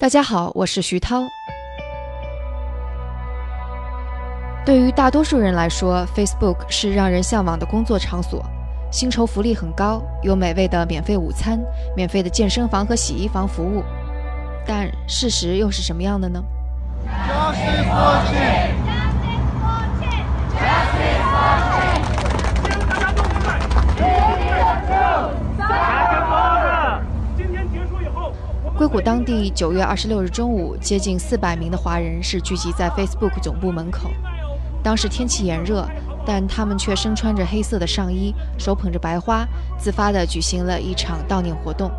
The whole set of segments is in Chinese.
大家好，我是徐涛。对于大多数人来说，Facebook 是让人向往的工作场所，薪酬福利很高，有美味的免费午餐、免费的健身房和洗衣房服务。但事实又是什么样的呢？硅谷当地九月二十六日中午，接近四百名的华人是聚集在 Facebook 总部门口。当时天气炎热，但他们却身穿着黑色的上衣，手捧着白花，自发地举行了一场悼念活动。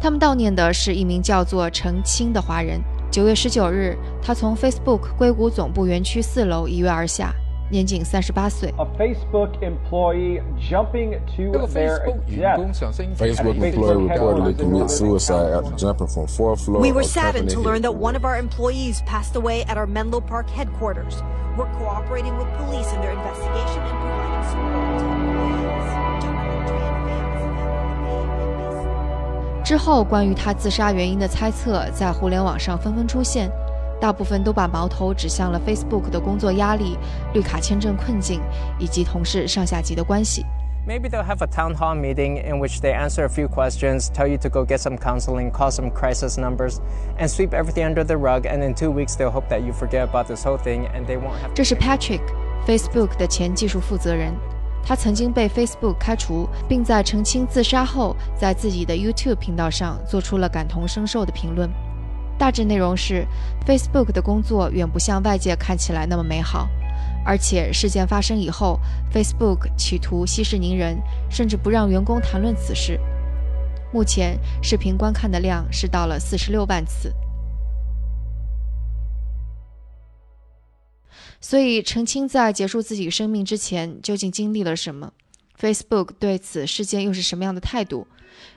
他们悼念的是一名叫做陈清的华人。九月十九日，他从 Facebook 硅谷总部园区四楼一跃而下。年仅三十八岁。A Facebook employee jumping to their death. Facebook employee reportedly committed suicide after jumping from fourth floor. We were saddened to learn that one of our employees passed away at our Menlo Park headquarters. We're cooperating with police in their investigation and providing support to employees. 之后，关于他自杀原因的猜测在互联网上纷纷出现。 大部分都把矛头指向了 Facebook 的工作压力、绿卡签证困境以及同事上下级的关系。Maybe they'll have a town hall meeting in which they answer a few questions, tell you to go get some counseling, call some crisis numbers, and sweep everything under the rug. And in two weeks, they'll hope that you forget about this whole thing, and they won't have. 这是 Patrick，Facebook 的前技术负责人。他曾经被 Facebook 开除，并在澄清自杀后，在自己的 YouTube 频道上做出了感同身受的评论。 大致内容是，Facebook 的工作远不像外界看起来那么美好，而且事件发生以后，Facebook 企图息事宁人，甚至不让员工谈论此事。目前视频观看的量是到了四十六万次。所以，澄清在结束自己生命之前究竟经历了什么？Facebook 对此事件又是什么样的态度？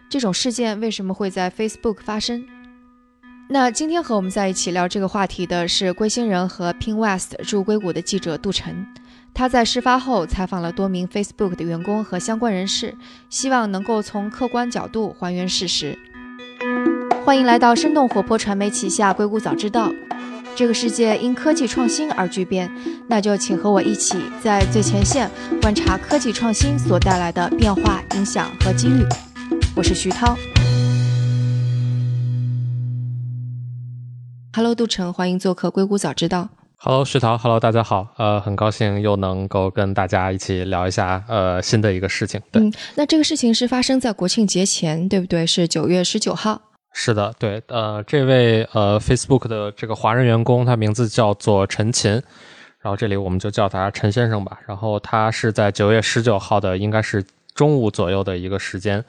这种事件为什么会在 Facebook 发生？那今天和我们在一起聊这个话题的是龟星人和 Pin West 驻硅谷的记者杜晨，他在事发后采访了多名 Facebook 的员工和相关人士，希望能够从客观角度还原事实。欢迎来到生动活泼传媒旗下硅谷早知道。这个世界因科技创新而巨变，那就请和我一起在最前线观察科技创新所带来的变化、影响和机遇。我是徐涛。Hello，杜成，欢迎做客硅谷早知道。Hello，徐涛，Hello，大家好，呃，很高兴又能够跟大家一起聊一下呃新的一个事情。嗯，那这个事情是发生在国庆节前，对不对？是九月十九号。是的，对，呃，这位呃 Facebook 的这个华人员工，他名字叫做陈琴，然后这里我们就叫他陈先生吧。然后他是在九月十九号的，应该是中午左右的一个时间。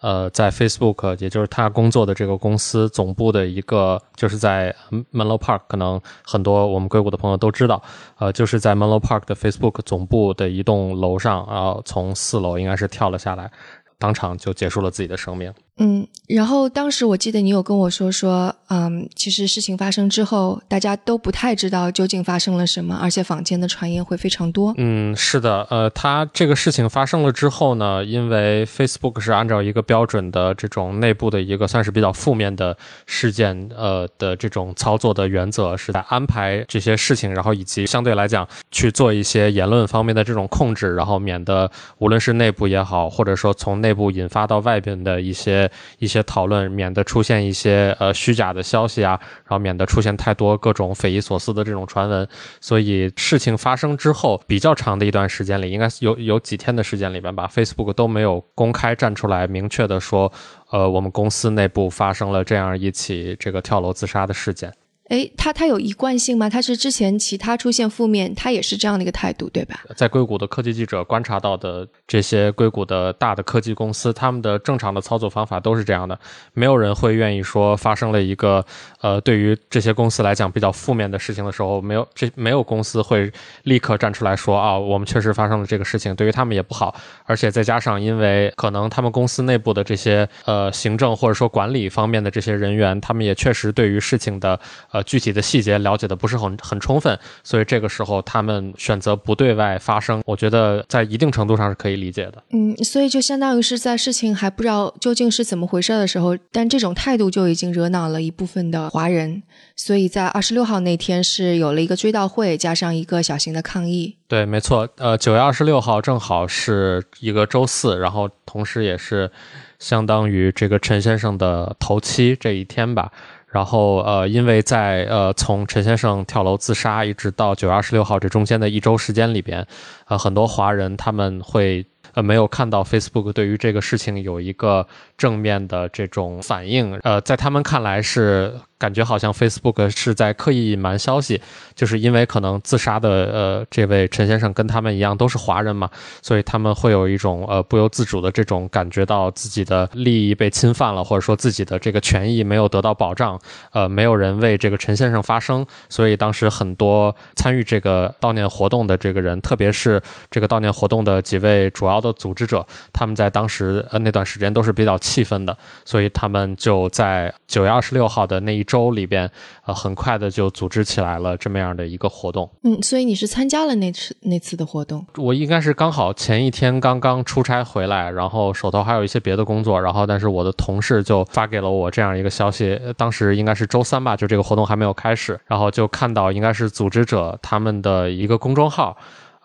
呃，在 Facebook，也就是他工作的这个公司总部的一个，就是在 Menlo Park，可能很多我们硅谷的朋友都知道，呃，就是在 Menlo Park 的 Facebook 总部的一栋楼上，啊从四楼应该是跳了下来，当场就结束了自己的生命。嗯，然后当时我记得你有跟我说说，嗯，其实事情发生之后，大家都不太知道究竟发生了什么，而且坊间的传言会非常多。嗯，是的，呃，他这个事情发生了之后呢，因为 Facebook 是按照一个标准的这种内部的一个算是比较负面的事件，呃的这种操作的原则是在安排这些事情，然后以及相对来讲去做一些言论方面的这种控制，然后免得无论是内部也好，或者说从内部引发到外边的一些。一些讨论，免得出现一些呃虚假的消息啊，然后免得出现太多各种匪夷所思的这种传闻。所以事情发生之后，比较长的一段时间里，应该有有几天的时间里边吧，Facebook 都没有公开站出来明确的说，呃，我们公司内部发生了这样一起这个跳楼自杀的事件。哎，他他有一贯性吗？他是之前其他出现负面，他也是这样的一个态度，对吧？在硅谷的科技记者观察到的这些硅谷的大的科技公司，他们的正常的操作方法都是这样的，没有人会愿意说发生了一个呃，对于这些公司来讲比较负面的事情的时候，没有这没有公司会立刻站出来说啊，我们确实发生了这个事情，对于他们也不好。而且再加上，因为可能他们公司内部的这些呃行政或者说管理方面的这些人员，他们也确实对于事情的。具体的细节了解的不是很很充分，所以这个时候他们选择不对外发声，我觉得在一定程度上是可以理解的。嗯，所以就相当于是在事情还不知道究竟是怎么回事的时候，但这种态度就已经惹恼了一部分的华人，所以在二十六号那天是有了一个追悼会，加上一个小型的抗议。对，没错，呃，九月二十六号正好是一个周四，然后同时也是相当于这个陈先生的头七这一天吧。然后，呃，因为在呃从陈先生跳楼自杀一直到九月二十六号这中间的一周时间里边，呃，很多华人他们会呃没有看到 Facebook 对于这个事情有一个正面的这种反应，呃，在他们看来是。感觉好像 Facebook 是在刻意隐瞒消息，就是因为可能自杀的呃这位陈先生跟他们一样都是华人嘛，所以他们会有一种呃不由自主的这种感觉到自己的利益被侵犯了，或者说自己的这个权益没有得到保障，呃没有人为这个陈先生发声，所以当时很多参与这个悼念活动的这个人，特别是这个悼念活动的几位主要的组织者，他们在当时呃那段时间都是比较气氛的，所以他们就在九月二十六号的那一。周里边，呃，很快的就组织起来了这么样的一个活动。嗯，所以你是参加了那次那次的活动？我应该是刚好前一天刚刚出差回来，然后手头还有一些别的工作，然后但是我的同事就发给了我这样一个消息，当时应该是周三吧，就这个活动还没有开始，然后就看到应该是组织者他们的一个公众号。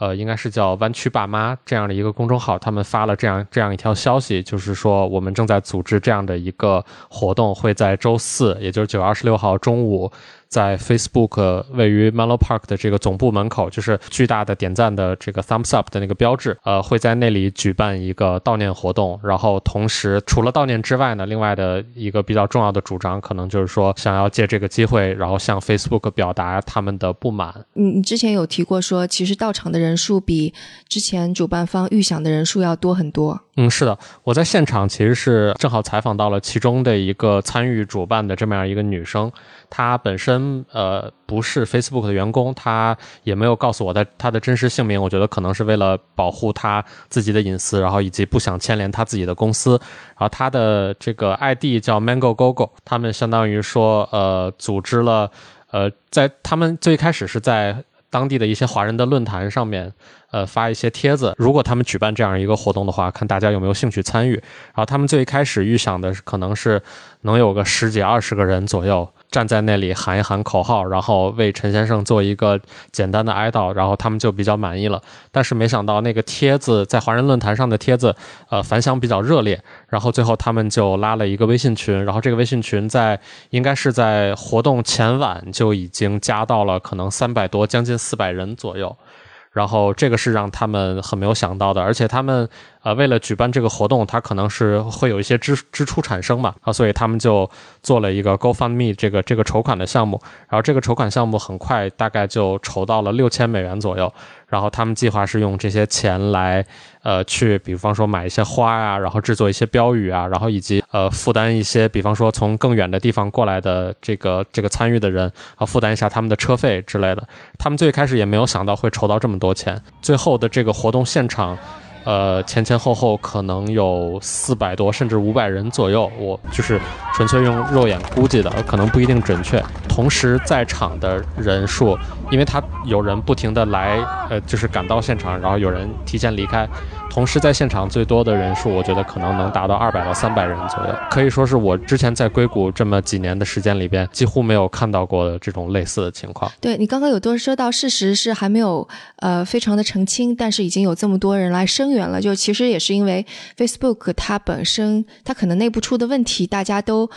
呃，应该是叫“弯曲爸妈”这样的一个公众号，他们发了这样这样一条消息，就是说我们正在组织这样的一个活动，会在周四，也就是九月二十六号中午。在 Facebook 位于 Menlo Park 的这个总部门口，就是巨大的点赞的这个 Thumbs Up 的那个标志，呃，会在那里举办一个悼念活动。然后同时，除了悼念之外呢，另外的一个比较重要的主张，可能就是说想要借这个机会，然后向 Facebook 表达他们的不满。你你之前有提过说，其实到场的人数比之前主办方预想的人数要多很多。嗯，是的，我在现场其实是正好采访到了其中的一个参与主办的这么样一个女生，她本身呃不是 Facebook 的员工，他也没有告诉我的他的真实姓名，我觉得可能是为了保护他自己的隐私，然后以及不想牵连他自己的公司，然后他的这个 ID 叫 Mango Gogo，他们相当于说呃组织了呃在他们最开始是在当地的一些华人的论坛上面。呃，发一些帖子。如果他们举办这样一个活动的话，看大家有没有兴趣参与。然后他们最开始预想的可能是能有个十几二十个人左右站在那里喊一喊口号，然后为陈先生做一个简单的哀悼，然后他们就比较满意了。但是没想到那个帖子在华人论坛上的帖子，呃，反响比较热烈。然后最后他们就拉了一个微信群，然后这个微信群在应该是在活动前晚就已经加到了可能三百多，将近四百人左右。然后这个是让他们很没有想到的，而且他们。呃，为了举办这个活动，他可能是会有一些支支出产生嘛，啊，所以他们就做了一个 GoFundMe 这个这个筹款的项目，然后这个筹款项目很快大概就筹到了六千美元左右，然后他们计划是用这些钱来，呃，去比方说买一些花呀，然后制作一些标语啊，然后以及呃负担一些，比方说从更远的地方过来的这个这个参与的人，啊，负担一下他们的车费之类的。他们最开始也没有想到会筹到这么多钱，最后的这个活动现场。呃，前前后后可能有四百多，甚至五百人左右。我就是纯粹用肉眼估计的，可能不一定准确。同时在场的人数，因为他有人不停的来，呃，就是赶到现场，然后有人提前离开。同时，在现场最多的人数，我觉得可能能达到二百到三百人左右，可以说是我之前在硅谷这么几年的时间里边，几乎没有看到过的这种类似的情况。对你刚刚有多说到，事实是还没有呃非常的澄清，但是已经有这么多人来声援了，就其实也是因为 Facebook 它本身它可能内部出的问题，大家都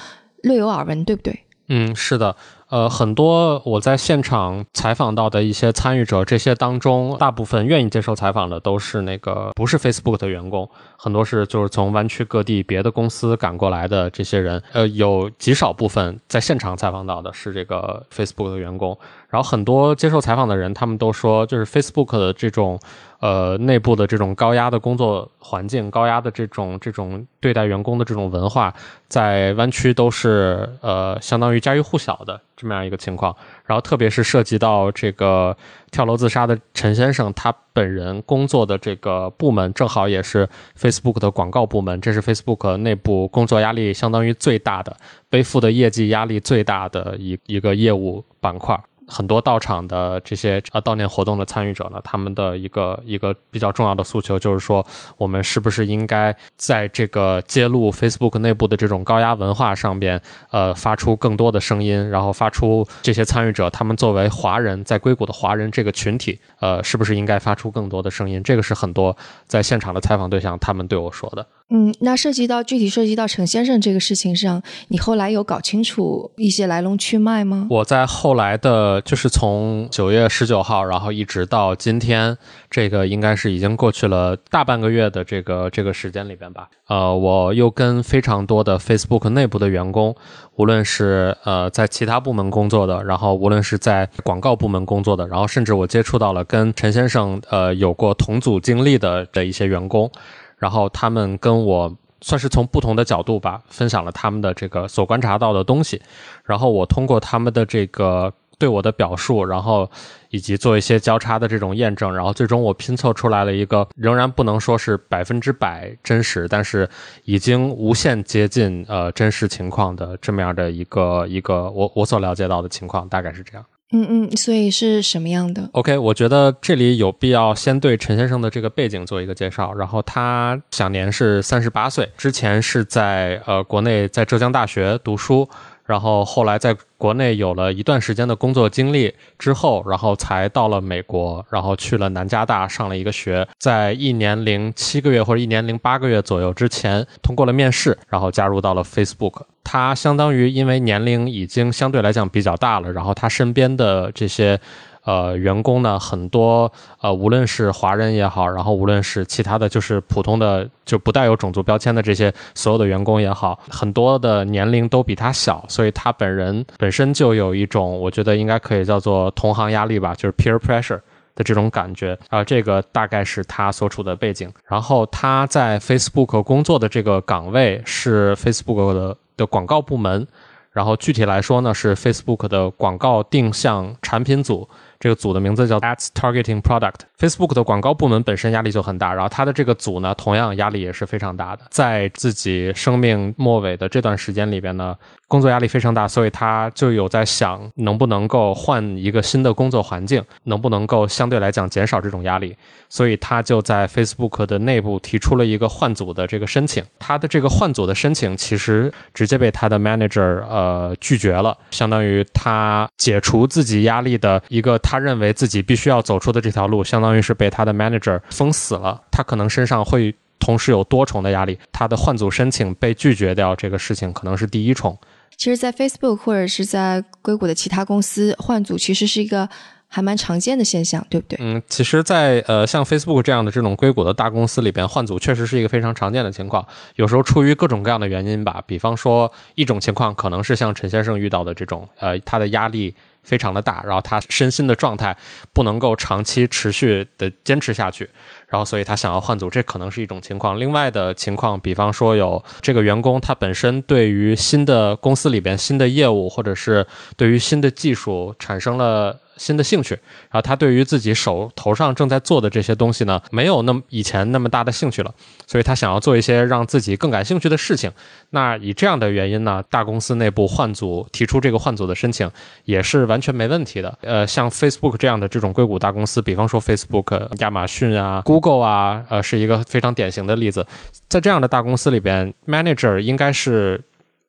略有耳闻，对不对？嗯，是的。呃，很多我在现场采访到的一些参与者，这些当中大部分愿意接受采访的都是那个不是 Facebook 的员工，很多是就是从湾区各地别的公司赶过来的这些人。呃，有极少部分在现场采访到的是这个 Facebook 的员工，然后很多接受采访的人，他们都说，就是 Facebook 的这种。呃，内部的这种高压的工作环境，高压的这种这种对待员工的这种文化，在湾区都是呃相当于家喻户晓的这么样一个情况。然后，特别是涉及到这个跳楼自杀的陈先生，他本人工作的这个部门正好也是 Facebook 的广告部门，这是 Facebook 内部工作压力相当于最大的、背负的业绩压力最大的一一个业务板块。很多到场的这些呃悼念活动的参与者呢，他们的一个一个比较重要的诉求就是说，我们是不是应该在这个揭露 Facebook 内部的这种高压文化上边，呃，发出更多的声音，然后发出这些参与者他们作为华人在硅谷的华人这个群体，呃，是不是应该发出更多的声音？这个是很多在现场的采访对象他们对我说的。嗯，那涉及到具体涉及到陈先生这个事情上，你后来有搞清楚一些来龙去脉吗？我在后来的，就是从九月十九号，然后一直到今天，这个应该是已经过去了大半个月的这个这个时间里边吧。呃，我又跟非常多的 Facebook 内部的员工，无论是呃在其他部门工作的，然后无论是在广告部门工作的，然后甚至我接触到了跟陈先生呃有过同组经历的的一些员工。然后他们跟我算是从不同的角度吧，分享了他们的这个所观察到的东西。然后我通过他们的这个对我的表述，然后以及做一些交叉的这种验证，然后最终我拼凑出来了一个仍然不能说是百分之百真实，但是已经无限接近呃真实情况的这么样的一个一个我我所了解到的情况，大概是这样。嗯嗯，所以是什么样的？OK，我觉得这里有必要先对陈先生的这个背景做一个介绍。然后他享年是三十八岁，之前是在呃国内在浙江大学读书。然后后来在国内有了一段时间的工作经历之后，然后才到了美国，然后去了南加大上了一个学，在一年零七个月或者一年零八个月左右之前通过了面试，然后加入到了 Facebook。他相当于因为年龄已经相对来讲比较大了，然后他身边的这些。呃，员工呢很多，呃，无论是华人也好，然后无论是其他的就是普通的就不带有种族标签的这些所有的员工也好，很多的年龄都比他小，所以他本人本身就有一种我觉得应该可以叫做同行压力吧，就是 peer pressure 的这种感觉啊，这个大概是他所处的背景。然后他在 Facebook 工作的这个岗位是 Facebook 的的广告部门，然后具体来说呢是 Facebook 的广告定向产品组。这个组的名字叫 Ads Targeting Product。Facebook 的广告部门本身压力就很大，然后它的这个组呢，同样压力也是非常大的。在自己生命末尾的这段时间里边呢，工作压力非常大，所以他就有在想，能不能够换一个新的工作环境，能不能够相对来讲减少这种压力。所以他就在 Facebook 的内部提出了一个换组的这个申请。他的这个换组的申请其实直接被他的 manager 呃拒绝了，相当于他解除自己压力的一个他认为自己必须要走出的这条路，相当。于是被他的 manager 封死了，他可能身上会同时有多重的压力，他的换组申请被拒绝掉，这个事情可能是第一重。其实，在 Facebook 或者是在硅谷的其他公司换组，其实是一个还蛮常见的现象，对不对？嗯，其实，在呃像 Facebook 这样的这种硅谷的大公司里边，换组确实是一个非常常见的情况。有时候出于各种各样的原因吧，比方说一种情况可能是像陈先生遇到的这种，呃，他的压力。非常的大，然后他身心的状态不能够长期持续的坚持下去，然后所以他想要换组，这可能是一种情况。另外的情况，比方说有这个员工他本身对于新的公司里边新的业务或者是对于新的技术产生了。新的兴趣，然后他对于自己手头上正在做的这些东西呢，没有那么以前那么大的兴趣了，所以他想要做一些让自己更感兴趣的事情。那以这样的原因呢，大公司内部换组提出这个换组的申请也是完全没问题的。呃，像 Facebook 这样的这种硅谷大公司，比方说 Facebook、亚马逊啊、Google 啊，呃，是一个非常典型的例子。在这样的大公司里边，manager 应该是。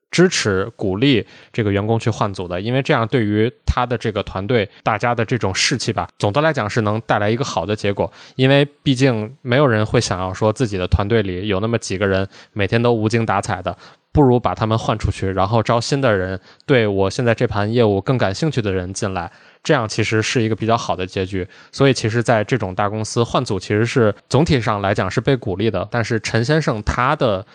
支持鼓励这个员工去换组的，因为这样对于他的这个团队大家的这种士气吧，总的来讲是能带来一个好的结果。因为毕竟没有人会想要说自己的团队里有那么几个人每天都无精打采的，不如把他们换出去，然后招新的人，对我现在这盘业务更感兴趣的人进来，这样其实是一个比较好的结局。所以其实，在这种大公司换组其实是总体上来讲是被鼓励的。但是陈先生他的。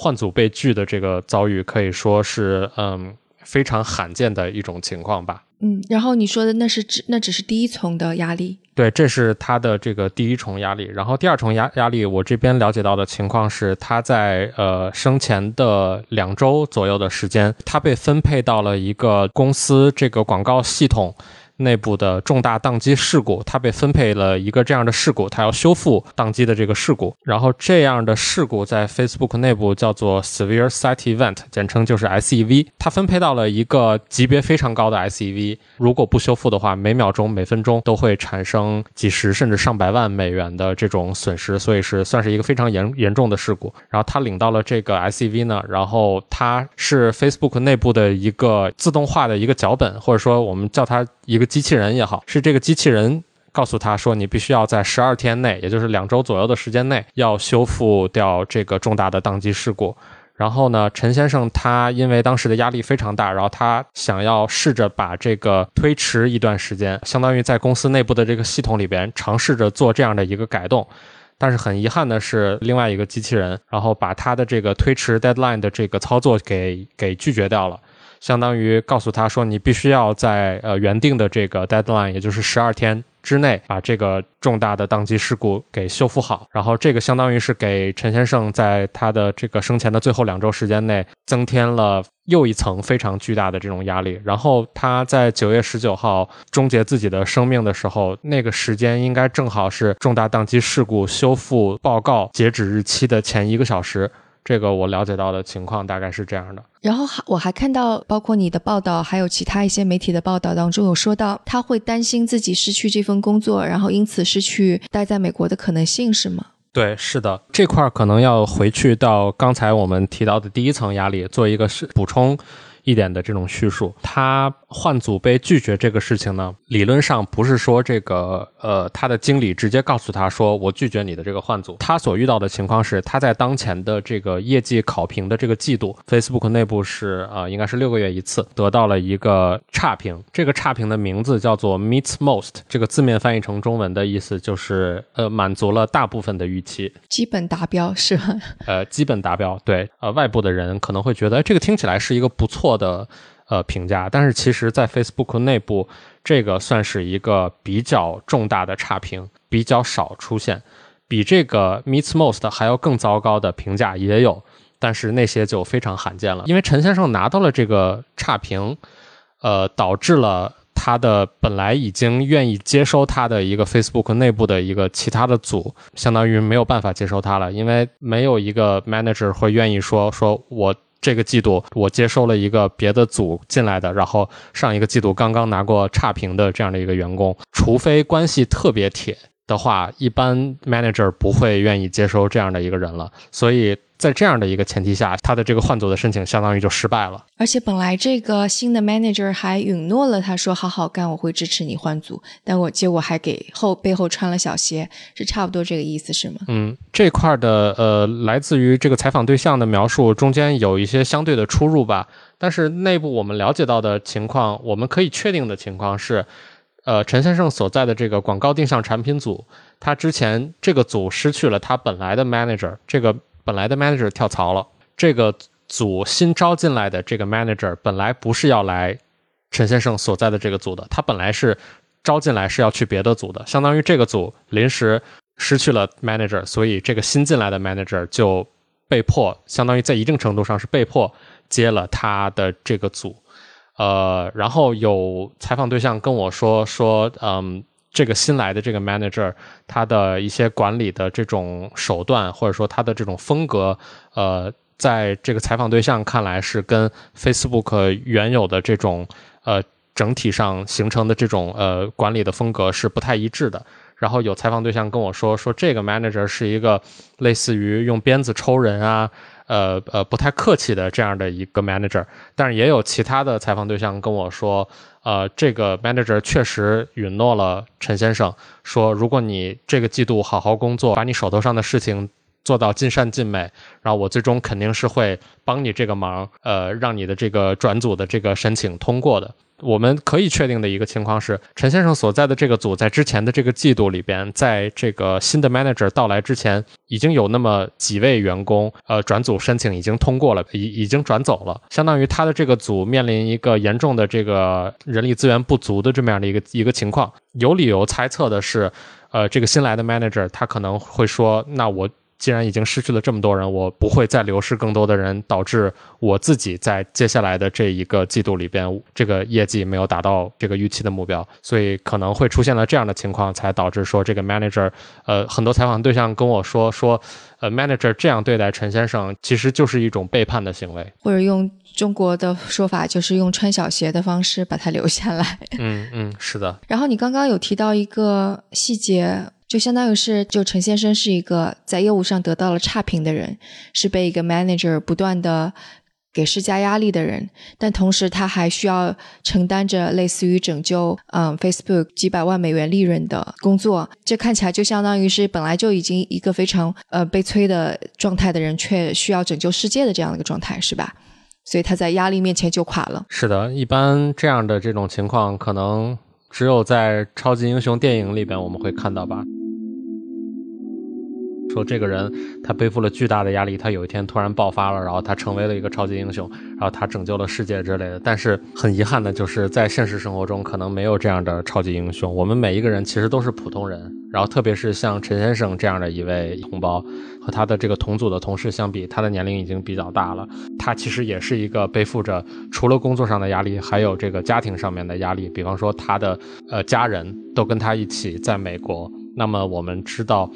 换组被拒的这个遭遇可以说是，嗯，非常罕见的一种情况吧。嗯，然后你说的那是只那只是第一重的压力，对，这是他的这个第一重压力。然后第二重压压力，我这边了解到的情况是，他在呃生前的两周左右的时间，他被分配到了一个公司这个广告系统。内部的重大宕机事故，他被分配了一个这样的事故，他要修复宕机的这个事故。然后这样的事故在 Facebook 内部叫做 Severe Site Event，简称就是 SEV。他分配到了一个级别非常高的 SEV，如果不修复的话，每秒钟、每分钟都会产生几十甚至上百万美元的这种损失，所以是算是一个非常严严重的事故。然后他领到了这个 SEV 呢，然后它是 Facebook 内部的一个自动化的一个脚本，或者说我们叫它一个。机器人也好，是这个机器人告诉他说，你必须要在十二天内，也就是两周左右的时间内，要修复掉这个重大的宕机事故。然后呢，陈先生他因为当时的压力非常大，然后他想要试着把这个推迟一段时间，相当于在公司内部的这个系统里边尝试着做这样的一个改动。但是很遗憾的是，另外一个机器人，然后把他的这个推迟 deadline 的这个操作给给拒绝掉了。相当于告诉他说，你必须要在呃原定的这个 deadline，也就是十二天之内，把这个重大的宕机事故给修复好。然后这个相当于是给陈先生在他的这个生前的最后两周时间内，增添了又一层非常巨大的这种压力。然后他在九月十九号终结自己的生命的时候，那个时间应该正好是重大宕机事故修复报告截止日期的前一个小时。这个我了解到的情况大概是这样的。然后还我还看到，包括你的报道，还有其他一些媒体的报道当中有说到，他会担心自己失去这份工作，然后因此失去待在美国的可能性，是吗？对，是的，这块可能要回去到刚才我们提到的第一层压力做一个是补充。一点的这种叙述，他换组被拒绝这个事情呢，理论上不是说这个呃他的经理直接告诉他说我拒绝你的这个换组，他所遇到的情况是他在当前的这个业绩考评的这个季度，Facebook 内部是啊应该是六个月一次得到了一个差评，这个差评的名字叫做 Meets Most，这个字面翻译成中文的意思就是呃满足了大部分的预期，基本达标是吧？呃，基本达标，对，呃外部的人可能会觉得这个听起来是一个不错。的呃评价，但是其实，在 Facebook 内部，这个算是一个比较重大的差评，比较少出现。比这个 Meets Most 还要更糟糕的评价也有，但是那些就非常罕见了。因为陈先生拿到了这个差评，呃，导致了他的本来已经愿意接收他的一个 Facebook 内部的一个其他的组，相当于没有办法接收他了，因为没有一个 manager 会愿意说说我。这个季度我接收了一个别的组进来的，然后上一个季度刚刚拿过差评的这样的一个员工，除非关系特别铁的话，一般 manager 不会愿意接收这样的一个人了，所以。在这样的一个前提下，他的这个换组的申请相当于就失败了。而且本来这个新的 manager 还允诺了，他说好好干，我会支持你换组。但我结果还给后背后穿了小鞋，是差不多这个意思，是吗？嗯，这块的呃，来自于这个采访对象的描述中间有一些相对的出入吧。但是内部我们了解到的情况，我们可以确定的情况是，呃，陈先生所在的这个广告定向产品组，他之前这个组失去了他本来的 manager，这个。本来的 manager 跳槽了，这个组新招进来的这个 manager 本来不是要来陈先生所在的这个组的，他本来是招进来是要去别的组的，相当于这个组临时失去了 manager，所以这个新进来的 manager 就被迫，相当于在一定程度上是被迫接了他的这个组。呃，然后有采访对象跟我说说，嗯。这个新来的这个 manager，他的一些管理的这种手段，或者说他的这种风格，呃，在这个采访对象看来是跟 Facebook 原有的这种呃整体上形成的这种呃管理的风格是不太一致的。然后有采访对象跟我说，说这个 manager 是一个类似于用鞭子抽人啊。呃呃，不太客气的这样的一个 manager，但是也有其他的采访对象跟我说，呃，这个 manager 确实允诺了陈先生，说如果你这个季度好好工作，把你手头上的事情做到尽善尽美，然后我最终肯定是会帮你这个忙，呃，让你的这个转组的这个申请通过的。我们可以确定的一个情况是，陈先生所在的这个组在之前的这个季度里边，在这个新的 manager 到来之前，已经有那么几位员工，呃，转组申请已经通过了，已已经转走了，相当于他的这个组面临一个严重的这个人力资源不足的这么样的一个一个情况。有理由猜测的是，呃，这个新来的 manager 他可能会说，那我。既然已经失去了这么多人，我不会再流失更多的人，导致我自己在接下来的这一个季度里边，这个业绩没有达到这个预期的目标，所以可能会出现了这样的情况，才导致说这个 manager，呃，很多采访对象跟我说说，呃，manager 这样对待陈先生，其实就是一种背叛的行为，或者用中国的说法，就是用穿小鞋的方式把他留下来。嗯嗯，是的。然后你刚刚有提到一个细节。就相当于是，就陈先生是一个在业务上得到了差评的人，是被一个 manager 不断的给施加压力的人，但同时他还需要承担着类似于拯救嗯 Facebook 几百万美元利润的工作。这看起来就相当于是本来就已经一个非常呃悲催的状态的人，却需要拯救世界的这样的一个状态，是吧？所以他在压力面前就垮了。是的，一般这样的这种情况，可能只有在超级英雄电影里边我们会看到吧。说这个人他背负了巨大的压力，他有一天突然爆发了，然后他成为了一个超级英雄，然后他拯救了世界之类的。但是很遗憾的就是在现实生活中可能没有这样的超级英雄。我们每一个人其实都是普通人，然后特别是像陈先生这样的一位同胞，和他的这个同组的同事相比，他的年龄已经比较大了。他其实也是一个背负着除了工作上的压力，还有这个家庭上面的压力。比方说他的呃家人都跟他一起在美国，那么我们知道。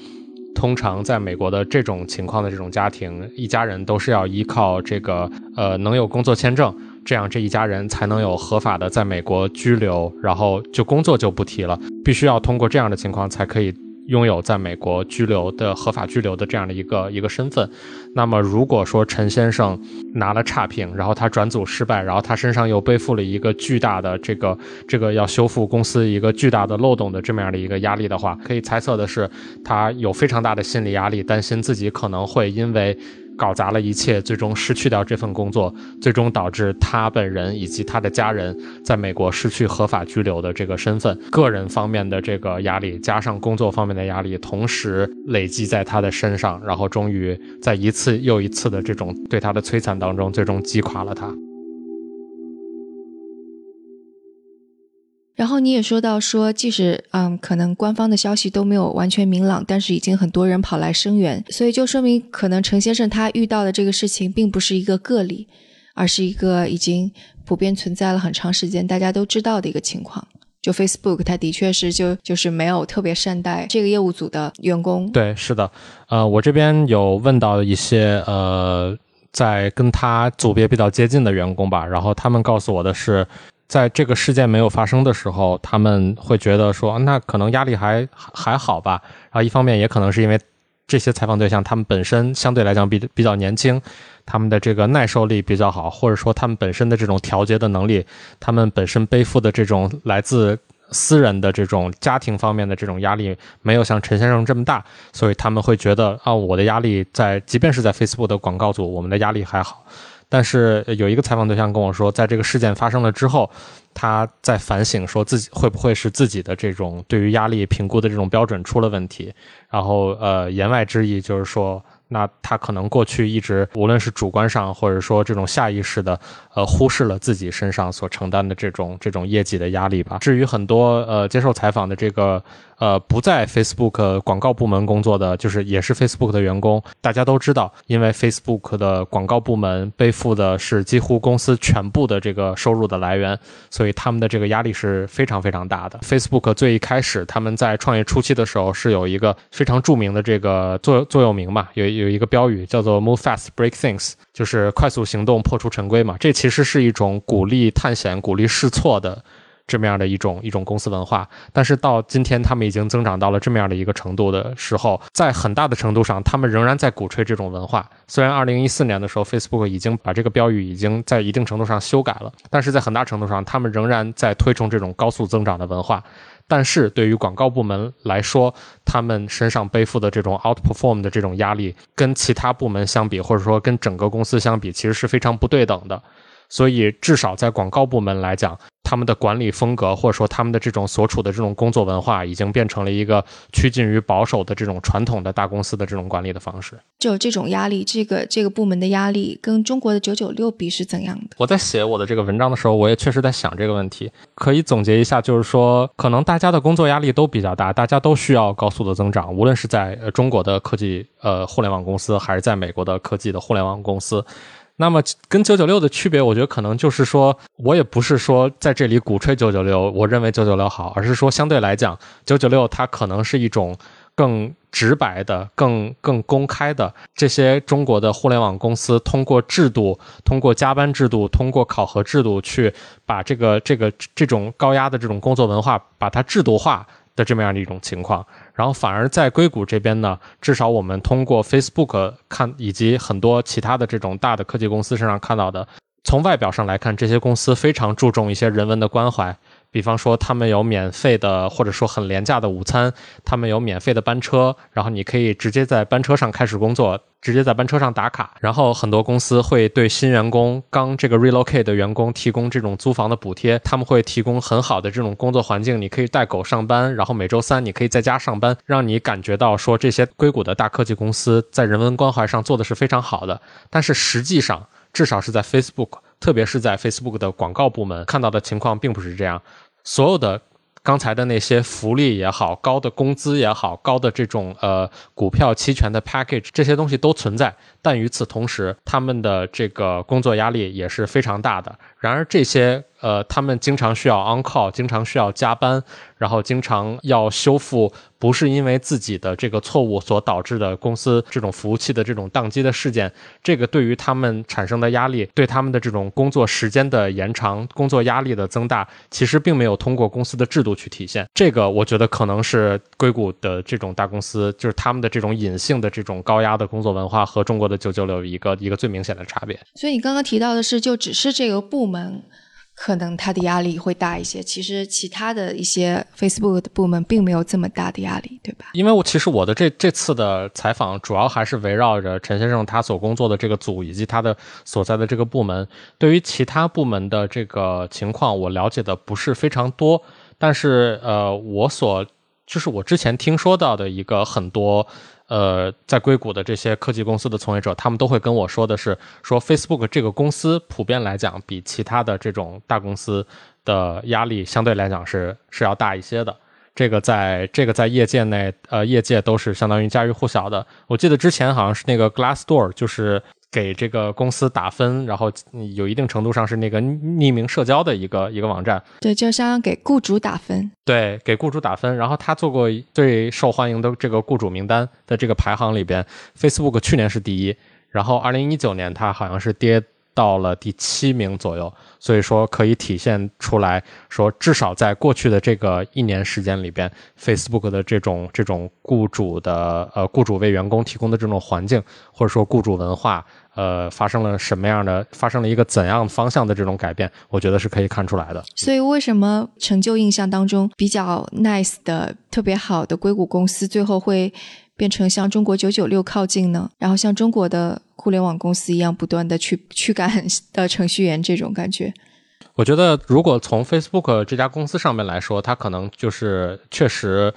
通常在美国的这种情况的这种家庭，一家人都是要依靠这个呃能有工作签证，这样这一家人才能有合法的在美国居留，然后就工作就不提了，必须要通过这样的情况才可以。拥有在美国居留的合法居留的这样的一个一个身份，那么如果说陈先生拿了差评，然后他转组失败，然后他身上又背负了一个巨大的这个这个要修复公司一个巨大的漏洞的这么样的一个压力的话，可以猜测的是，他有非常大的心理压力，担心自己可能会因为。搞砸了一切，最终失去掉这份工作，最终导致他本人以及他的家人在美国失去合法居留的这个身份。个人方面的这个压力，加上工作方面的压力，同时累积在他的身上，然后终于在一次又一次的这种对他的摧残当中，最终击垮了他。然后你也说到说，即使嗯，可能官方的消息都没有完全明朗，但是已经很多人跑来声援，所以就说明可能陈先生他遇到的这个事情并不是一个个例，而是一个已经普遍存在了很长时间，大家都知道的一个情况。就 Facebook，它的确是就就是没有特别善待这个业务组的员工。对，是的，呃，我这边有问到一些呃，在跟他组别比较接近的员工吧，然后他们告诉我的是。在这个事件没有发生的时候，他们会觉得说，那可能压力还还好吧。然后一方面也可能是因为这些采访对象他们本身相对来讲比比较年轻，他们的这个耐受力比较好，或者说他们本身的这种调节的能力，他们本身背负的这种来自私人的这种家庭方面的这种压力没有像陈先生这么大，所以他们会觉得啊，我的压力在即便是在 Facebook 的广告组，我们的压力还好。但是有一个采访对象跟我说，在这个事件发生了之后，他在反省，说自己会不会是自己的这种对于压力评估的这种标准出了问题。然后，呃，言外之意就是说。那他可能过去一直，无论是主观上，或者说这种下意识的，呃，忽视了自己身上所承担的这种这种业绩的压力吧。至于很多呃接受采访的这个呃不在 Facebook 广告部门工作的，就是也是 Facebook 的员工，大家都知道，因为 Facebook 的广告部门背负的是几乎公司全部的这个收入的来源，所以他们的这个压力是非常非常大的。Facebook 最一开始他们在创业初期的时候是有一个非常著名的这个座座右铭嘛，有有。一个标语叫做 “Move fast, break things”，就是快速行动，破除陈规嘛。这其实是一种鼓励探险、鼓励试错的这么样的一种一种公司文化。但是到今天，他们已经增长到了这么样的一个程度的时候，在很大的程度上，他们仍然在鼓吹这种文化。虽然2014年的时候，Facebook 已经把这个标语已经在一定程度上修改了，但是在很大程度上，他们仍然在推崇这种高速增长的文化。但是对于广告部门来说，他们身上背负的这种 outperform 的这种压力，跟其他部门相比，或者说跟整个公司相比，其实是非常不对等的。所以至少在广告部门来讲，他们的管理风格或者说他们的这种所处的这种工作文化，已经变成了一个趋近于保守的这种传统的大公司的这种管理的方式。就这种压力，这个这个部门的压力跟中国的九九六比是怎样的？我在写我的这个文章的时候，我也确实在想这个问题。可以总结一下，就是说，可能大家的工作压力都比较大，大家都需要高速的增长，无论是在呃中国的科技呃互联网公司，还是在美国的科技的互联网公司。那么跟九九六的区别，我觉得可能就是说，我也不是说在这里鼓吹九九六，我认为九九六好，而是说相对来讲，九九六它可能是一种更直白的、更更公开的这些中国的互联网公司通过制度、通过加班制度、通过考核制度去把这个这个这种高压的这种工作文化把它制度化的这么样的一种情况。然后反而在硅谷这边呢，至少我们通过 Facebook 看，以及很多其他的这种大的科技公司身上看到的，从外表上来看，这些公司非常注重一些人文的关怀。比方说，他们有免费的，或者说很廉价的午餐，他们有免费的班车，然后你可以直接在班车上开始工作，直接在班车上打卡。然后很多公司会对新员工、刚这个 relocate 的员工提供这种租房的补贴，他们会提供很好的这种工作环境，你可以带狗上班，然后每周三你可以在家上班，让你感觉到说这些硅谷的大科技公司在人文关怀上做的是非常好的。但是实际上，至少是在 Facebook，特别是在 Facebook 的广告部门看到的情况并不是这样。所有的刚才的那些福利也好，高的工资也好，高的这种呃股票期权的 package 这些东西都存在，但与此同时，他们的这个工作压力也是非常大的。然而这些。呃，他们经常需要 on call，经常需要加班，然后经常要修复，不是因为自己的这个错误所导致的公司这种服务器的这种宕机的事件。这个对于他们产生的压力，对他们的这种工作时间的延长、工作压力的增大，其实并没有通过公司的制度去体现。这个我觉得可能是硅谷的这种大公司，就是他们的这种隐性的这种高压的工作文化和中国的的九九六一个一个最明显的差别。所以你刚刚提到的是，就只是这个部门。可能他的压力会大一些。其实其他的一些 Facebook 的部门并没有这么大的压力，对吧？因为我其实我的这这次的采访主要还是围绕着陈先生他所工作的这个组以及他的所在的这个部门。对于其他部门的这个情况，我了解的不是非常多。但是呃，我所就是我之前听说到的一个很多。呃，在硅谷的这些科技公司的从业者，他们都会跟我说的是，说 Facebook 这个公司普遍来讲，比其他的这种大公司的压力相对来讲是是要大一些的。这个在这个在业界内，呃，业界都是相当于家喻户晓的。我记得之前好像是那个 Glassdoor，就是。给这个公司打分，然后有一定程度上是那个匿名社交的一个一个网站。对，就相当于给雇主打分。对，给雇主打分。然后他做过最受欢迎的这个雇主名单的这个排行里边，Facebook 去年是第一，然后二零一九年它好像是跌到了第七名左右。所以说可以体现出来说，至少在过去的这个一年时间里边，Facebook 的这种这种雇主的呃雇主为员工提供的这种环境，或者说雇主文化。呃，发生了什么样的，发生了一个怎样方向的这种改变，我觉得是可以看出来的。所以，为什么成就印象当中比较 nice 的、特别好的硅谷公司，最后会变成向中国九九六靠近呢？然后像中国的互联网公司一样，不断的去驱赶的程序员这种感觉？我觉得，如果从 Facebook 这家公司上面来说，它可能就是确实。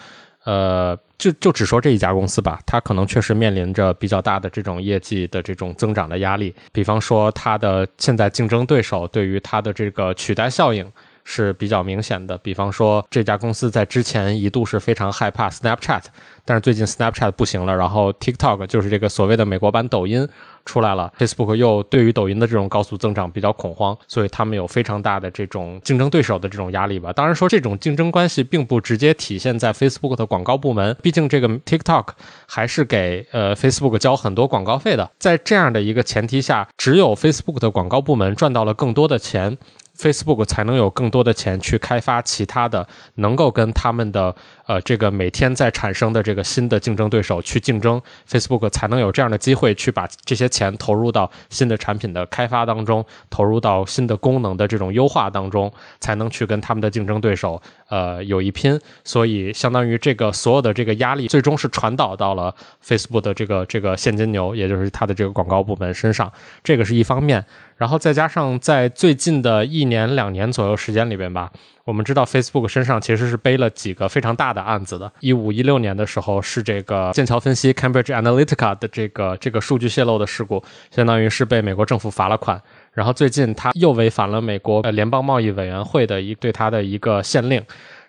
呃，就就只说这一家公司吧，它可能确实面临着比较大的这种业绩的这种增长的压力。比方说，它的现在竞争对手对于它的这个取代效应是比较明显的。比方说，这家公司在之前一度是非常害怕 Snapchat，但是最近 Snapchat 不行了，然后 TikTok 就是这个所谓的美国版抖音。出来了，Facebook 又对于抖音的这种高速增长比较恐慌，所以他们有非常大的这种竞争对手的这种压力吧。当然说这种竞争关系并不直接体现在 Facebook 的广告部门，毕竟这个 TikTok 还是给呃 Facebook 交很多广告费的。在这样的一个前提下，只有 Facebook 的广告部门赚到了更多的钱。Facebook 才能有更多的钱去开发其他的能够跟他们的呃这个每天在产生的这个新的竞争对手去竞争，Facebook 才能有这样的机会去把这些钱投入到新的产品的开发当中，投入到新的功能的这种优化当中，才能去跟他们的竞争对手呃有一拼。所以相当于这个所有的这个压力最终是传导到了 Facebook 的这个这个现金流，也就是它的这个广告部门身上，这个是一方面。然后再加上在最近的一年两年左右时间里边吧，我们知道 Facebook 身上其实是背了几个非常大的案子的。一五一六年的时候是这个剑桥分析 Cambridge Analytica 的这个这个数据泄露的事故，相当于是被美国政府罚了款。然后最近他又违反了美国联邦贸易委员会的一对他的一个限令，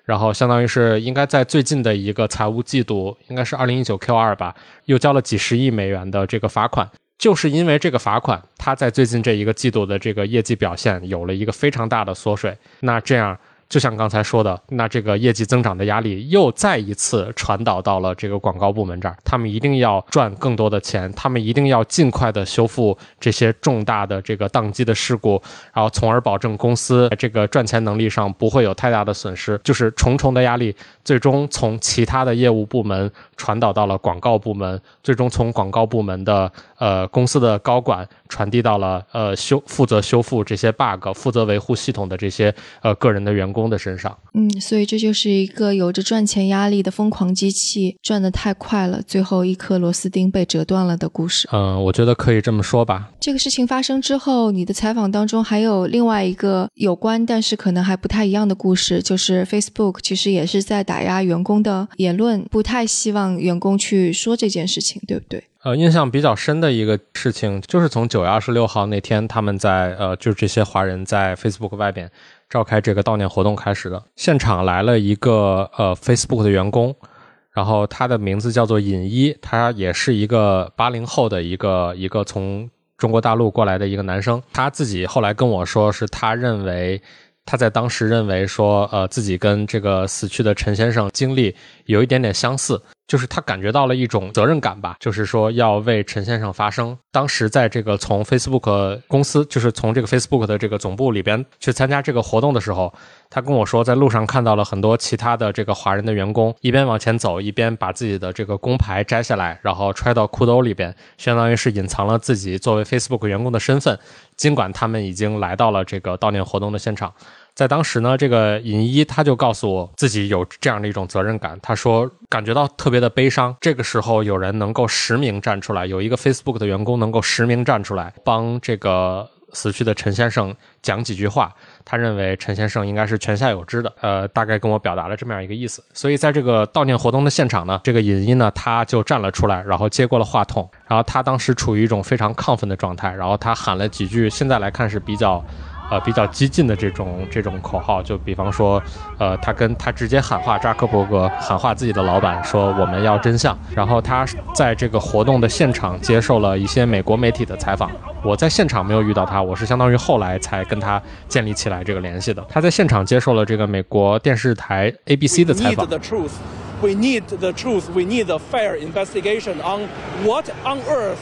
然后相当于是应该在最近的一个财务季度，应该是二零一九 Q 二吧，又交了几十亿美元的这个罚款。就是因为这个罚款，他在最近这一个季度的这个业绩表现有了一个非常大的缩水。那这样。就像刚才说的，那这个业绩增长的压力又再一次传导到了这个广告部门这儿，他们一定要赚更多的钱，他们一定要尽快的修复这些重大的这个宕机的事故，然后从而保证公司这个赚钱能力上不会有太大的损失。就是重重的压力，最终从其他的业务部门传导到了广告部门，最终从广告部门的呃公司的高管传递到了呃修负责修复这些 bug、负责维护系统的这些呃个人的员工。的身上，嗯，所以这就是一个有着赚钱压力的疯狂机器，转得太快了，最后一颗螺丝钉被折断了的故事。嗯，我觉得可以这么说吧。这个事情发生之后，你的采访当中还有另外一个有关，但是可能还不太一样的故事，就是 Facebook 其实也是在打压员工的言论，不太希望让员工去说这件事情，对不对？呃，印象比较深的一个事情，就是从九月二十六号那天，他们在呃，就是这些华人在 Facebook 外边。召开这个悼念活动开始的，现场来了一个呃 Facebook 的员工，然后他的名字叫做尹一，他也是一个八零后的一个一个从中国大陆过来的一个男生，他自己后来跟我说，是他认为他在当时认为说，呃，自己跟这个死去的陈先生经历有一点点相似。就是他感觉到了一种责任感吧，就是说要为陈先生发声。当时在这个从 Facebook 公司，就是从这个 Facebook 的这个总部里边去参加这个活动的时候，他跟我说，在路上看到了很多其他的这个华人的员工，一边往前走，一边把自己的这个工牌摘下来，然后揣到裤兜里边，相当于是隐藏了自己作为 Facebook 员工的身份。尽管他们已经来到了这个悼念活动的现场。在当时呢，这个尹一他就告诉我自己有这样的一种责任感。他说感觉到特别的悲伤。这个时候有人能够实名站出来，有一个 Facebook 的员工能够实名站出来，帮这个死去的陈先生讲几句话。他认为陈先生应该是泉下有知的。呃，大概跟我表达了这么样一个意思。所以在这个悼念活动的现场呢，这个尹一呢他就站了出来，然后接过了话筒。然后他当时处于一种非常亢奋的状态，然后他喊了几句，现在来看是比较。呃，比较激进的这种这种口号，就比方说，呃，他跟他直接喊话，扎克伯格喊话自己的老板说我们要真相。然后他在这个活动的现场接受了一些美国媒体的采访。我在现场没有遇到他，我是相当于后来才跟他建立起来这个联系的。他在现场接受了这个美国电视台 ABC 的采访。We need the truth. We need the truth. We need the fair investigation on what on earth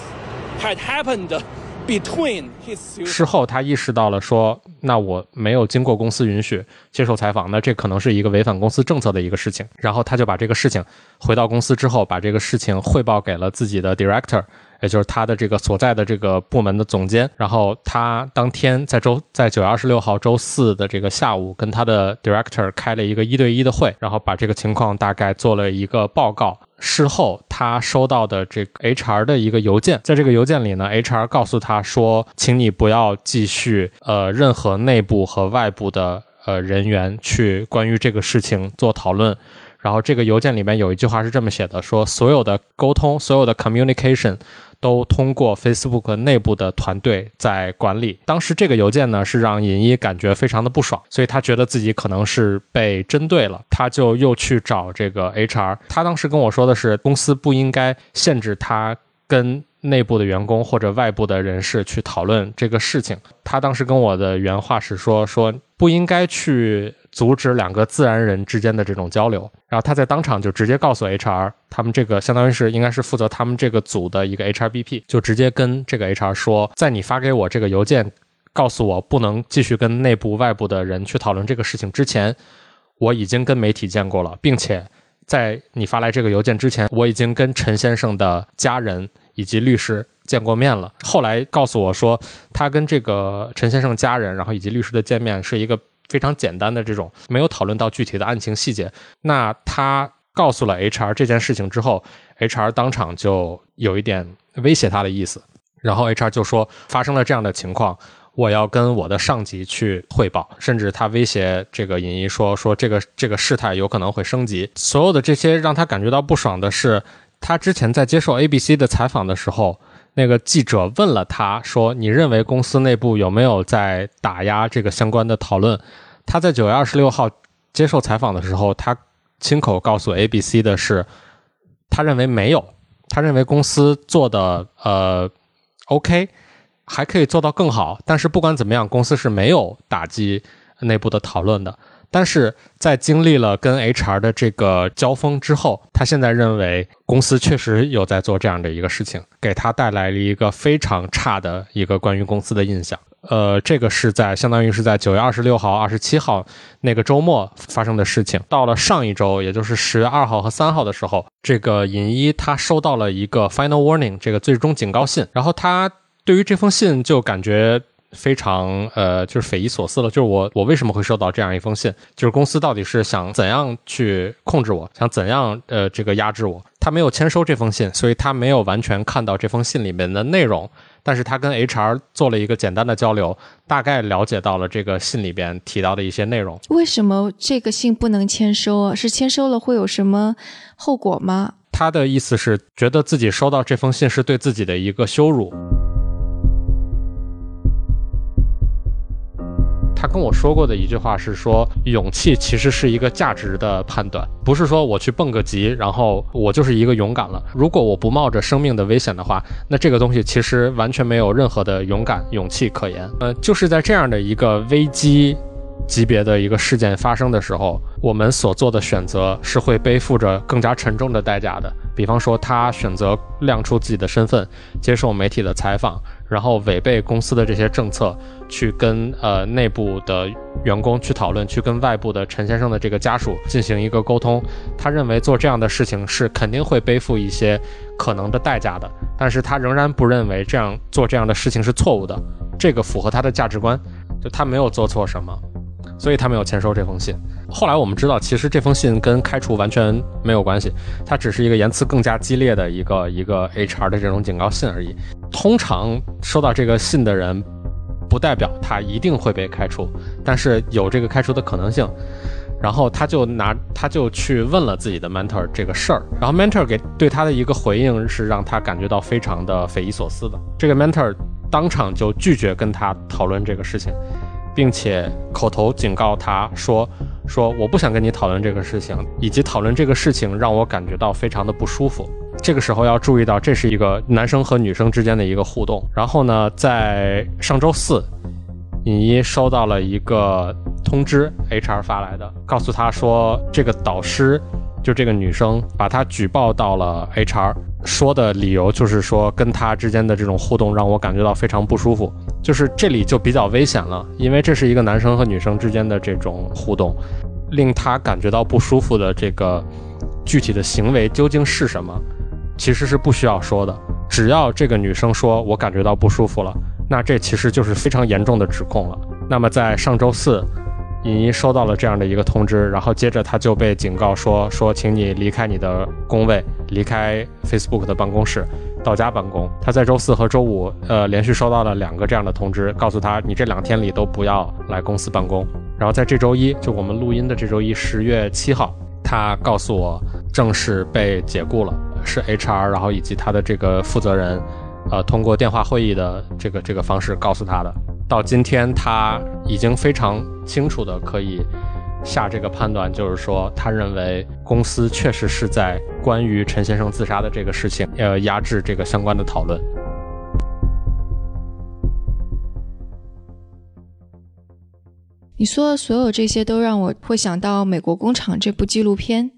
had happened. Between his 事后，他意识到了说：“那我没有经过公司允许接受采访，那这可能是一个违反公司政策的一个事情。”然后他就把这个事情回到公司之后，把这个事情汇报给了自己的 director，也就是他的这个所在的这个部门的总监。然后他当天在周在九月二十六号周四的这个下午，跟他的 director 开了一个一对一的会，然后把这个情况大概做了一个报告。事后，他收到的这个 HR 的一个邮件，在这个邮件里呢，HR 告诉他说：“请你不要继续呃任何内部和外部的呃人员去关于这个事情做讨论。”然后这个邮件里面有一句话是这么写的：“说所有的沟通，所有的 communication。”都通过 Facebook 内部的团队在管理。当时这个邮件呢，是让尹一感觉非常的不爽，所以他觉得自己可能是被针对了，他就又去找这个 HR。他当时跟我说的是，公司不应该限制他跟内部的员工或者外部的人士去讨论这个事情。他当时跟我的原话是说，说不应该去。阻止两个自然人之间的这种交流，然后他在当场就直接告诉 HR，他们这个相当于是应该是负责他们这个组的一个 HRBP，就直接跟这个 HR 说，在你发给我这个邮件告诉我不能继续跟内部、外部的人去讨论这个事情之前，我已经跟媒体见过了，并且在你发来这个邮件之前，我已经跟陈先生的家人以及律师见过面了。后来告诉我说，他跟这个陈先生家人，然后以及律师的见面是一个非常简单的这种，没有讨论到具体的案情细节。那他告诉了 HR 这件事情之后，HR 当场就有一点威胁他的意思，然后 HR 就说发生了这样的情况。我要跟我的上级去汇报，甚至他威胁这个尹一说说这个这个事态有可能会升级。所有的这些让他感觉到不爽的是，他之前在接受 ABC 的采访的时候，那个记者问了他说：“你认为公司内部有没有在打压这个相关的讨论？”他在九月二十六号接受采访的时候，他亲口告诉 ABC 的是，他认为没有，他认为公司做的呃 OK。还可以做到更好，但是不管怎么样，公司是没有打击内部的讨论的。但是在经历了跟 HR 的这个交锋之后，他现在认为公司确实有在做这样的一个事情，给他带来了一个非常差的一个关于公司的印象。呃，这个是在相当于是在九月二十六号、二十七号那个周末发生的事情。到了上一周，也就是十月二号和三号的时候，这个尹一他收到了一个 final warning 这个最终警告信，然后他。对于这封信就感觉非常呃，就是匪夷所思了。就是我我为什么会收到这样一封信？就是公司到底是想怎样去控制我，想怎样呃这个压制我？他没有签收这封信，所以他没有完全看到这封信里面的内容。但是他跟 HR 做了一个简单的交流，大概了解到了这个信里边提到的一些内容。为什么这个信不能签收啊？是签收了会有什么后果吗？他的意思是觉得自己收到这封信是对自己的一个羞辱。他跟我说过的一句话是说，勇气其实是一个价值的判断，不是说我去蹦个极，然后我就是一个勇敢了。如果我不冒着生命的危险的话，那这个东西其实完全没有任何的勇敢、勇气可言。呃，就是在这样的一个危机级别的一个事件发生的时候，我们所做的选择是会背负着更加沉重的代价的。比方说，他选择亮出自己的身份，接受媒体的采访。然后违背公司的这些政策，去跟呃内部的员工去讨论，去跟外部的陈先生的这个家属进行一个沟通。他认为做这样的事情是肯定会背负一些可能的代价的，但是他仍然不认为这样做这样的事情是错误的，这个符合他的价值观，就他没有做错什么。所以他没有签收这封信。后来我们知道，其实这封信跟开除完全没有关系，它只是一个言辞更加激烈的一个一个 HR 的这种警告信而已。通常收到这个信的人，不代表他一定会被开除，但是有这个开除的可能性。然后他就拿他就去问了自己的 mentor 这个事儿，然后 mentor 给对他的一个回应是让他感觉到非常的匪夷所思的。这个 mentor 当场就拒绝跟他讨论这个事情。并且口头警告他说：“说我不想跟你讨论这个事情，以及讨论这个事情让我感觉到非常的不舒服。这个时候要注意到，这是一个男生和女生之间的一个互动。然后呢，在上周四，尹一收到了一个通知，HR 发来的，告诉他说这个导师。”就这个女生把他举报到了 HR，说的理由就是说跟他之间的这种互动让我感觉到非常不舒服。就是这里就比较危险了，因为这是一个男生和女生之间的这种互动，令他感觉到不舒服的这个具体的行为究竟是什么，其实是不需要说的。只要这个女生说我感觉到不舒服了，那这其实就是非常严重的指控了。那么在上周四。尹一收到了这样的一个通知，然后接着他就被警告说说，请你离开你的工位，离开 Facebook 的办公室，到家办公。他在周四和周五，呃，连续收到了两个这样的通知，告诉他你这两天里都不要来公司办公。然后在这周一，就我们录音的这周一，十月七号，他告诉我正式被解雇了，是 HR，然后以及他的这个负责人，呃，通过电话会议的这个这个方式告诉他的。到今天，他已经非常清楚的可以下这个判断，就是说，他认为公司确实是在关于陈先生自杀的这个事情，呃，压制这个相关的讨论。你说的所有这些都让我会想到《美国工厂》这部纪录片。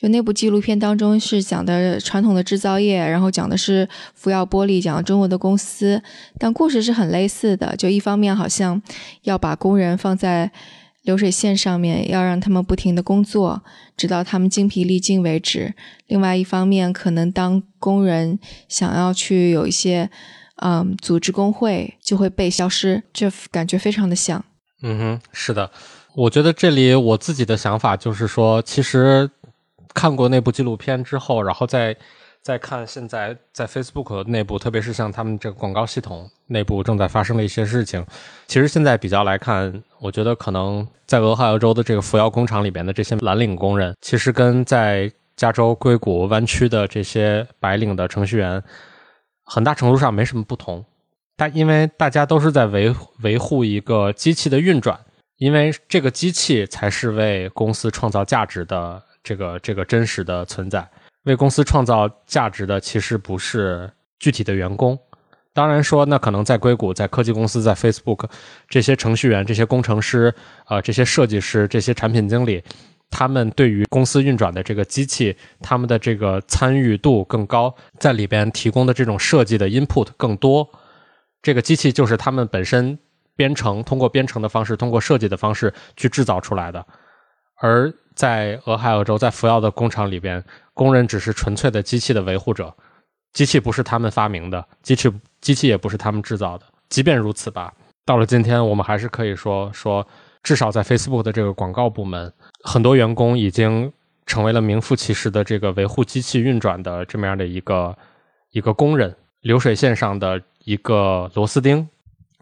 就那部纪录片当中是讲的传统的制造业，然后讲的是福耀玻璃，讲中国的公司，但故事是很类似的。就一方面好像要把工人放在流水线上面，要让他们不停的工作，直到他们精疲力尽为止；另外一方面，可能当工人想要去有一些嗯组织工会，就会被消失，这感觉非常的像。嗯哼，是的，我觉得这里我自己的想法就是说，其实。看过那部纪录片之后，然后再再看现在在 Facebook 内部，特别是像他们这个广告系统内部正在发生的一些事情。其实现在比较来看，我觉得可能在俄亥俄州的这个福耀工厂里边的这些蓝领工人，其实跟在加州硅谷湾区的这些白领的程序员，很大程度上没什么不同。但因为大家都是在维维护一个机器的运转，因为这个机器才是为公司创造价值的。这个这个真实的存在，为公司创造价值的其实不是具体的员工。当然说，那可能在硅谷、在科技公司、在 Facebook，这些程序员、这些工程师、呃，这些设计师、这些产品经理，他们对于公司运转的这个机器，他们的这个参与度更高，在里边提供的这种设计的 input 更多。这个机器就是他们本身编程，通过编程的方式，通过设计的方式去制造出来的，而。在俄亥俄州，在福耀的工厂里边，工人只是纯粹的机器的维护者，机器不是他们发明的，机器机器也不是他们制造的。即便如此吧，到了今天，我们还是可以说说，至少在 Facebook 的这个广告部门，很多员工已经成为了名副其实的这个维护机器运转的这么样的一个一个工人，流水线上的一个螺丝钉，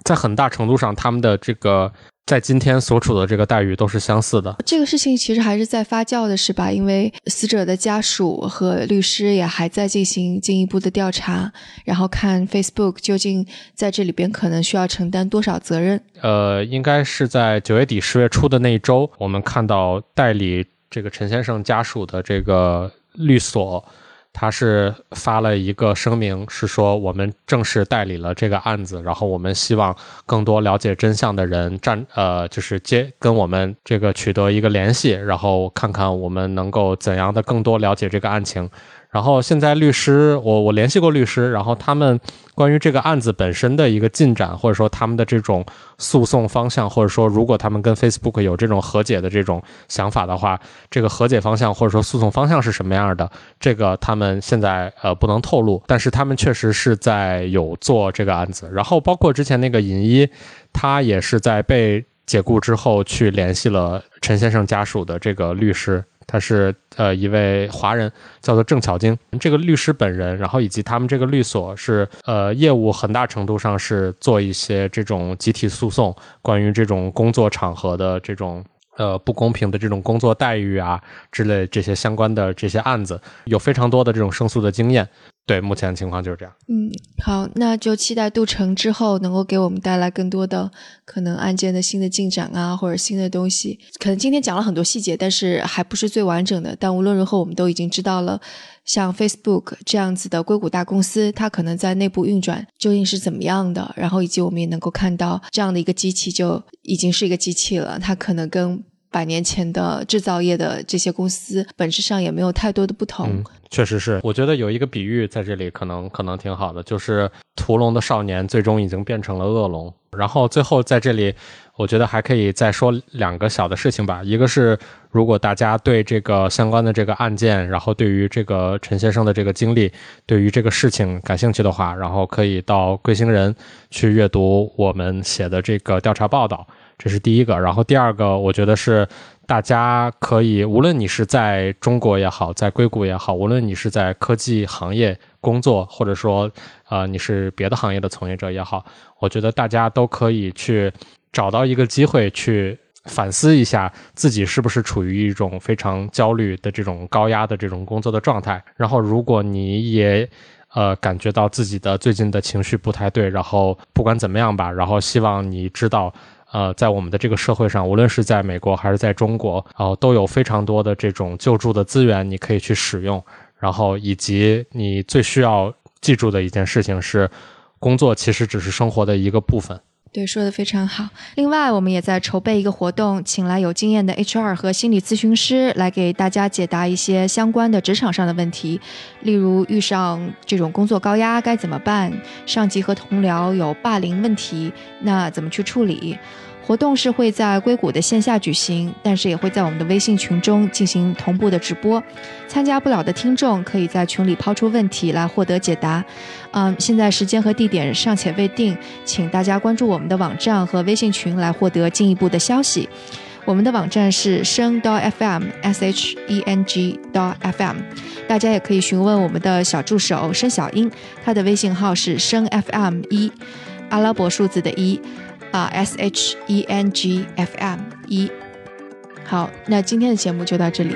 在很大程度上，他们的这个。在今天所处的这个待遇都是相似的。这个事情其实还是在发酵的，是吧？因为死者的家属和律师也还在进行进一步的调查，然后看 Facebook 究竟在这里边可能需要承担多少责任。呃，应该是在九月底十月初的那一周，我们看到代理这个陈先生家属的这个律所。他是发了一个声明，是说我们正式代理了这个案子，然后我们希望更多了解真相的人站呃，就是接跟我们这个取得一个联系，然后看看我们能够怎样的更多了解这个案情。然后现在律师，我我联系过律师，然后他们关于这个案子本身的一个进展，或者说他们的这种诉讼方向，或者说如果他们跟 Facebook 有这种和解的这种想法的话，这个和解方向或者说诉讼方向是什么样的，这个他们现在呃不能透露，但是他们确实是在有做这个案子。然后包括之前那个尹一，他也是在被解雇之后去联系了陈先生家属的这个律师。他是呃一位华人，叫做郑巧晶。这个律师本人，然后以及他们这个律所是呃业务很大程度上是做一些这种集体诉讼，关于这种工作场合的这种呃不公平的这种工作待遇啊之类这些相关的这些案子，有非常多的这种胜诉的经验。对，目前的情况就是这样。嗯，好，那就期待杜成之后能够给我们带来更多的可能案件的新的进展啊，或者新的东西。可能今天讲了很多细节，但是还不是最完整的。但无论如何，我们都已经知道了，像 Facebook 这样子的硅谷大公司，它可能在内部运转究竟是怎么样的。然后以及我们也能够看到，这样的一个机器就已经是一个机器了，它可能跟百年前的制造业的这些公司本质上也没有太多的不同。确实是，我觉得有一个比喻在这里可能可能挺好的，就是屠龙的少年最终已经变成了恶龙。然后最后在这里，我觉得还可以再说两个小的事情吧。一个是，如果大家对这个相关的这个案件，然后对于这个陈先生的这个经历，对于这个事情感兴趣的话，然后可以到贵星人去阅读我们写的这个调查报道。这是第一个。然后第二个，我觉得是。大家可以，无论你是在中国也好，在硅谷也好，无论你是在科技行业工作，或者说，呃，你是别的行业的从业者也好，我觉得大家都可以去找到一个机会去反思一下自己是不是处于一种非常焦虑的这种高压的这种工作的状态。然后，如果你也呃感觉到自己的最近的情绪不太对，然后不管怎么样吧，然后希望你知道。呃，在我们的这个社会上，无论是在美国还是在中国，然后都有非常多的这种救助的资源，你可以去使用。然后，以及你最需要记住的一件事情是，工作其实只是生活的一个部分。对，说的非常好。另外，我们也在筹备一个活动，请来有经验的 HR 和心理咨询师来给大家解答一些相关的职场上的问题，例如遇上这种工作高压该怎么办，上级和同僚有霸凌问题，那怎么去处理？活动是会在硅谷的线下举行，但是也会在我们的微信群中进行同步的直播。参加不了的听众可以在群里抛出问题来获得解答。嗯，现在时间和地点尚且未定，请大家关注我们的网站和微信群来获得进一步的消息。我们的网站是声 .fm s h e n g .fm，大家也可以询问我们的小助手申小英，他的微信号是声 fm 一，阿拉伯数字的一。啊，S H E N G F M 一，好，那今天的节目就到这里。